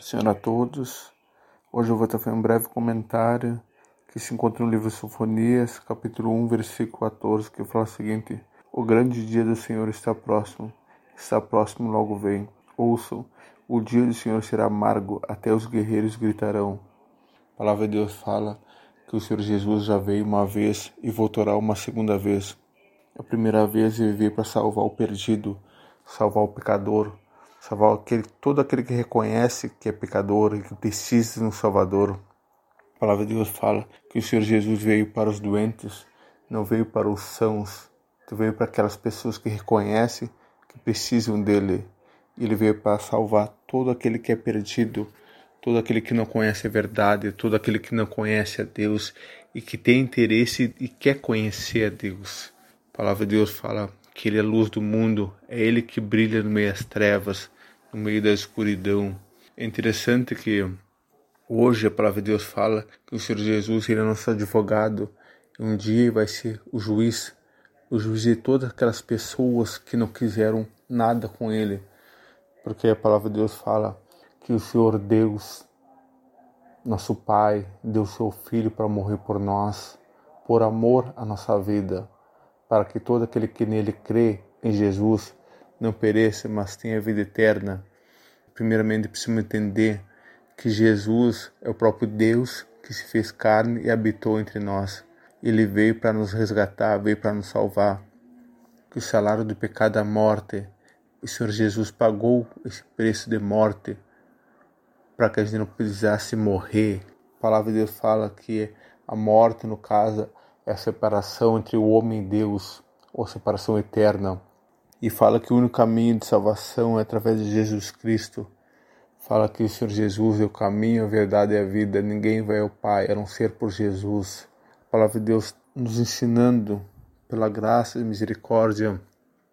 Senhor a todos. Hoje eu vou estar fazendo um breve comentário que se encontra no livro Sofonias, capítulo 1, versículo 14, que fala o seguinte: O grande dia do Senhor está próximo, está próximo, logo vem. Ouçam, o dia do Senhor será amargo, até os guerreiros gritarão. A palavra de Deus fala que o Senhor Jesus já veio uma vez e voltará uma segunda vez. A primeira vez ele veio para salvar o perdido, salvar o pecador, salvar aquele, todo aquele que reconhece que é pecador e que precisa de um Salvador. A palavra de Deus fala que o Senhor Jesus veio para os doentes, não veio para os sãos, veio para aquelas pessoas que reconhecem que precisam dele. Ele veio para salvar todo aquele que é perdido, todo aquele que não conhece a verdade, todo aquele que não conhece a Deus e que tem interesse e quer conhecer a Deus. A palavra de Deus fala que Ele é a luz do mundo, é Ele que brilha no meio das trevas, no meio da escuridão. É interessante que hoje a palavra de Deus fala que o Senhor Jesus ele é nosso advogado, um dia vai ser o juiz, o juiz de todas aquelas pessoas que não quiseram nada com Ele, porque a palavra de Deus fala que o Senhor Deus, nosso Pai, deu seu Filho para morrer por nós, por amor à nossa vida para que todo aquele que nele crê em Jesus não pereça, mas tenha vida eterna. Primeiramente, precisamos entender que Jesus é o próprio Deus que se fez carne e habitou entre nós. Ele veio para nos resgatar, veio para nos salvar. Que o salário do pecado é a morte. O Senhor Jesus pagou esse preço de morte para que a gente não precisasse morrer. A palavra de Deus fala que a morte, no caso, é a separação entre o homem e Deus, ou separação eterna. E fala que o único caminho de salvação é através de Jesus Cristo. Fala que o Senhor Jesus é o caminho, a verdade e a vida. Ninguém vai ao Pai a não ser por Jesus. A palavra de Deus nos ensinando, pela graça e misericórdia,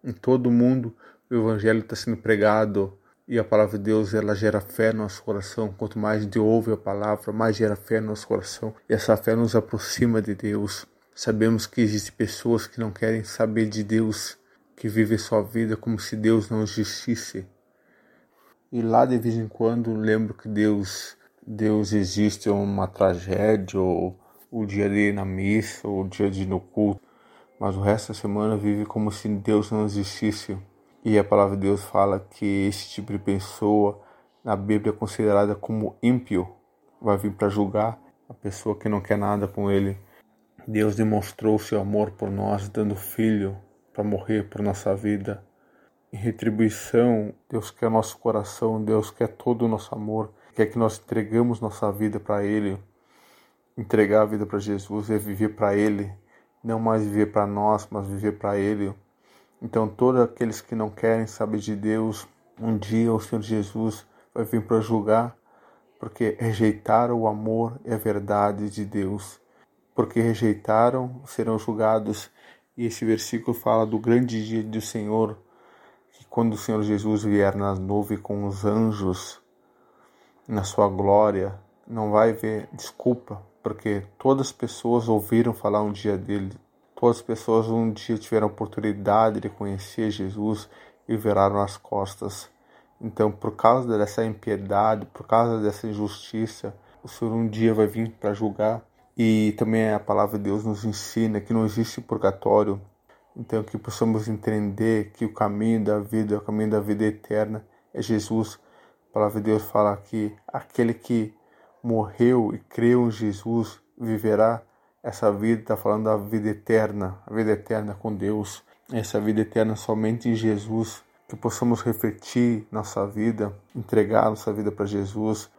em todo o mundo o Evangelho está sendo pregado e a palavra de Deus ela gera fé no nosso coração. Quanto mais gente ouve a palavra, mais gera fé no nosso coração. E essa fé nos aproxima de Deus. Sabemos que existem pessoas que não querem saber de Deus, que vivem sua vida como se Deus não existisse. E lá de vez em quando lembro que Deus, Deus existe uma tragédia, ou o dia de ir na missa, ou o dia de ir no culto, mas o resto da semana vive como se Deus não existisse. E a palavra de Deus fala que esse tipo de pessoa na Bíblia é considerada como ímpio, vai vir para julgar a pessoa que não quer nada com ele. Deus demonstrou seu amor por nós, dando filho para morrer por nossa vida. Em retribuição, Deus quer nosso coração, Deus quer todo o nosso amor, quer que nós entregamos nossa vida para Ele. Entregar a vida para Jesus é viver para Ele, não mais viver para nós, mas viver para Ele. Então, todos aqueles que não querem saber de Deus, um dia o Senhor Jesus vai vir para julgar, porque rejeitaram o amor e a verdade de Deus porque rejeitaram, serão julgados. E esse versículo fala do grande dia do Senhor, que quando o Senhor Jesus vier nas nuvens com os anjos, na sua glória, não vai ver desculpa, porque todas as pessoas ouviram falar um dia dele, todas as pessoas um dia tiveram a oportunidade de conhecer Jesus e viraram as costas. Então, por causa dessa impiedade, por causa dessa injustiça, o Senhor um dia vai vir para julgar e também a palavra de Deus nos ensina que não existe purgatório. Então que possamos entender que o caminho da vida, o caminho da vida eterna é Jesus. A palavra de Deus fala que aquele que morreu e creu em Jesus viverá essa vida, está falando da vida eterna, a vida eterna com Deus. Essa vida eterna somente em Jesus. Que possamos refletir nossa vida, entregar nossa vida para Jesus,